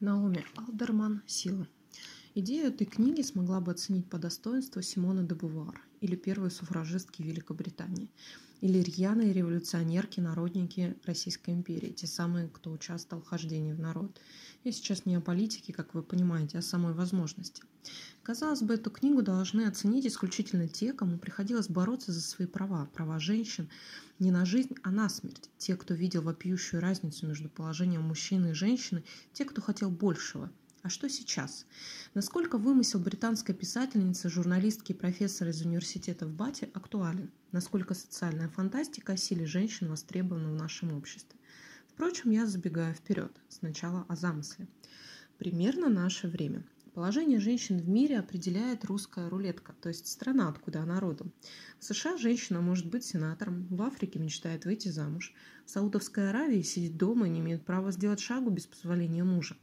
Наоми Алдерман «Сила». Идею этой книги смогла бы оценить по достоинству Симона де Бувар или первой суфражистки Великобритании, или рьяные революционерки, народники Российской империи, те самые, кто участвовал в хождении в народ. Я сейчас не о политике, как вы понимаете, а о самой возможности. Казалось бы, эту книгу должны оценить исключительно те, кому приходилось бороться за свои права, права женщин, не на жизнь, а на смерть. Те, кто видел вопиющую разницу между положением мужчины и женщины, те, кто хотел большего – а что сейчас? Насколько вымысел британской писательницы, журналистки и профессора из университета в Бате актуален? Насколько социальная фантастика о силе женщин востребована в нашем обществе? Впрочем, я забегаю вперед. Сначала о замысле. Примерно наше время. Положение женщин в мире определяет русская рулетка, то есть страна, откуда она родом. В США женщина может быть сенатором, в Африке мечтает выйти замуж, в Саудовской Аравии сидеть дома и не имеет права сделать шагу без позволения мужа.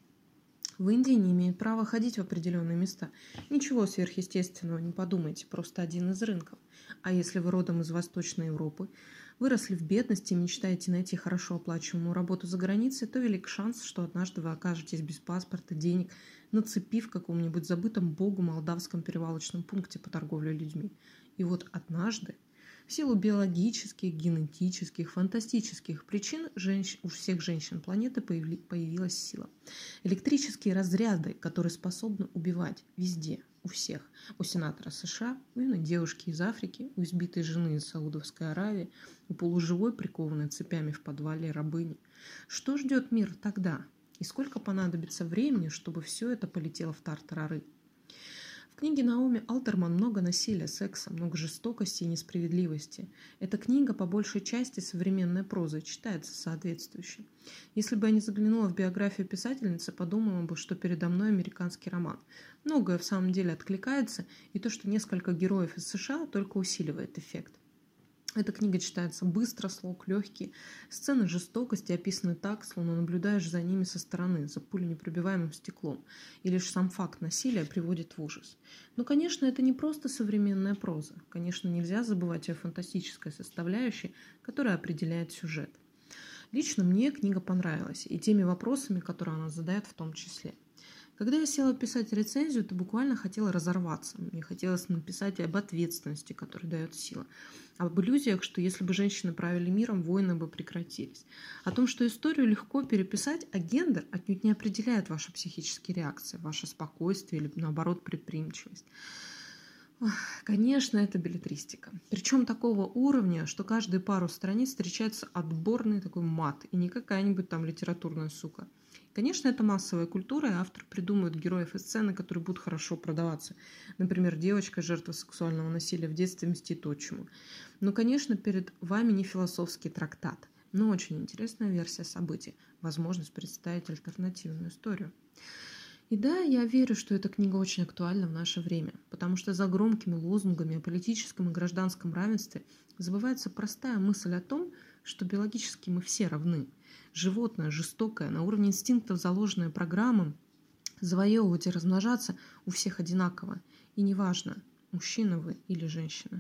В Индии не имеют права ходить в определенные места. Ничего сверхъестественного не подумайте, просто один из рынков. А если вы родом из Восточной Европы, выросли в бедности и мечтаете найти хорошо оплачиваемую работу за границей, то велик шанс, что однажды вы окажетесь без паспорта, денег, на цепи в каком-нибудь забытом богу молдавском перевалочном пункте по торговле людьми. И вот однажды в силу биологических, генетических, фантастических причин у всех женщин планеты появилась сила. Электрические разряды, которые способны убивать везде, у всех. У сенатора США, у юной девушки из Африки, у избитой жены из Саудовской Аравии, у полуживой, прикованной цепями в подвале рабыни. Что ждет мир тогда? И сколько понадобится времени, чтобы все это полетело в тартарары? Книге Наоми Алтерман много насилия, секса, много жестокости и несправедливости. Эта книга по большей части современной прозы, читается соответствующе. Если бы я не заглянула в биографию писательницы, подумала бы, что передо мной американский роман. Многое в самом деле откликается, и то, что несколько героев из США, только усиливает эффект. Эта книга читается быстро, слог легкий. Сцены жестокости описаны так, словно наблюдаешь за ними со стороны, за пуленепробиваемым стеклом. И лишь сам факт насилия приводит в ужас. Но, конечно, это не просто современная проза. Конечно, нельзя забывать о фантастической составляющей, которая определяет сюжет. Лично мне книга понравилась, и теми вопросами, которые она задает в том числе. Когда я села писать рецензию, то буквально хотела разорваться. Мне хотелось написать об ответственности, которую дает сила. Об иллюзиях, что если бы женщины правили миром, войны бы прекратились. О том, что историю легко переписать, а гендер отнюдь не определяет ваши психические реакции, ваше спокойствие или, наоборот, предприимчивость. Конечно, это билетристика. Причем такого уровня, что каждые пару страниц встречается отборный такой мат, и не какая-нибудь там литературная сука – Конечно, это массовая культура, и автор придумывает героев и сцены, которые будут хорошо продаваться. Например, девочка, жертва сексуального насилия в детстве мстит отчиму. Но, конечно, перед вами не философский трактат, но очень интересная версия событий, возможность представить альтернативную историю. И да, я верю, что эта книга очень актуальна в наше время, потому что за громкими лозунгами о политическом и гражданском равенстве забывается простая мысль о том, что биологически мы все равны. Животное, жестокое, на уровне инстинктов заложенное программам, завоевывать и размножаться у всех одинаково. И неважно, мужчина вы или женщина.